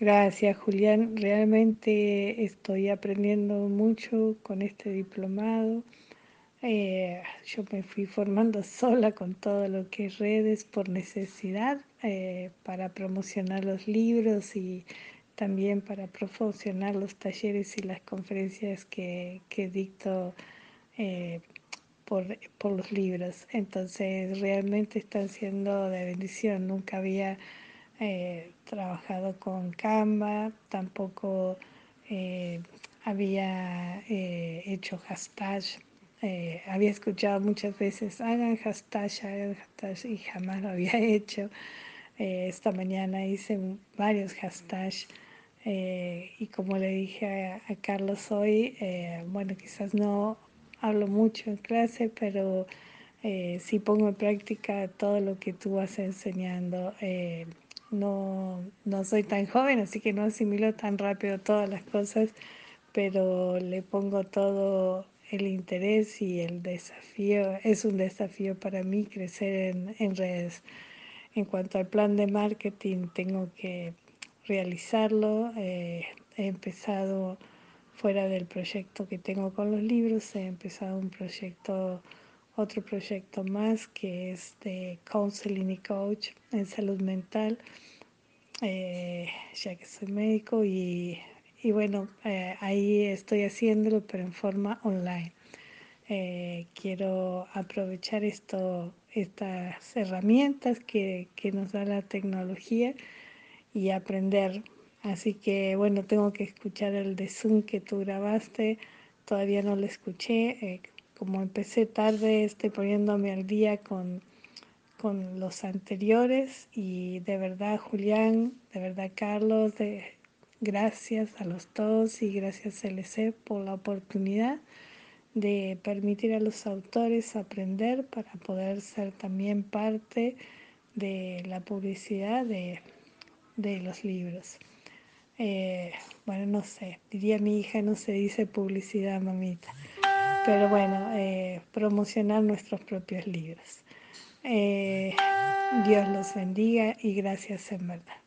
Gracias, Julián. Realmente estoy aprendiendo mucho con este diplomado. Eh, yo me fui formando sola con todo lo que es redes por necesidad eh, para promocionar los libros y también para promocionar los talleres y las conferencias que, dicto eh, por, por los libros. Entonces realmente están siendo de bendición. Nunca había eh, trabajado con Canva, tampoco eh, había eh, hecho hashtag, eh, había escuchado muchas veces, hagan hashtag, hagan hashtag y jamás lo había hecho. esta mañana hice varios hashtags y como le dije a, Carlos hoy, bueno, quizás no hablo mucho en clase, pero sí pongo en práctica todo lo que tú vas enseñando no, no soy tan joven, así que no asimilo tan rápido todas las cosas, pero le pongo todo el interés y el desafío. Es un desafío para mí crecer en, redes. En cuanto al plan de marketing, tengo que realizarlo. Eh, he empezado fuera del proyecto que tengo con los libros, he empezado un proyecto, otro proyecto más que es de counseling y coach en salud mental eh, ya que soy médico y, bueno, eh, ahí estoy haciéndolo, pero en forma online. Eh, quiero aprovechar esto, estas herramientas que, que nos da la tecnología y aprender. Así que bueno, tengo que escuchar el de Zoom que tú grabaste, todavía no lo escuché. Como empecé tarde, estoy poniéndome al día con con los anteriores y de verdad Julián, de verdad Carlos, de, gracias a los dos y gracias LC por la oportunidad de permitir a los autores aprender para poder ser también parte de la publicidad de, los libros. Eh, bueno, no sé, diría mi hija, no se dice publicidad, mamita, pero bueno, eh, promocionar nuestros propios libros. Eh, Dios los bendiga y gracias en verdad.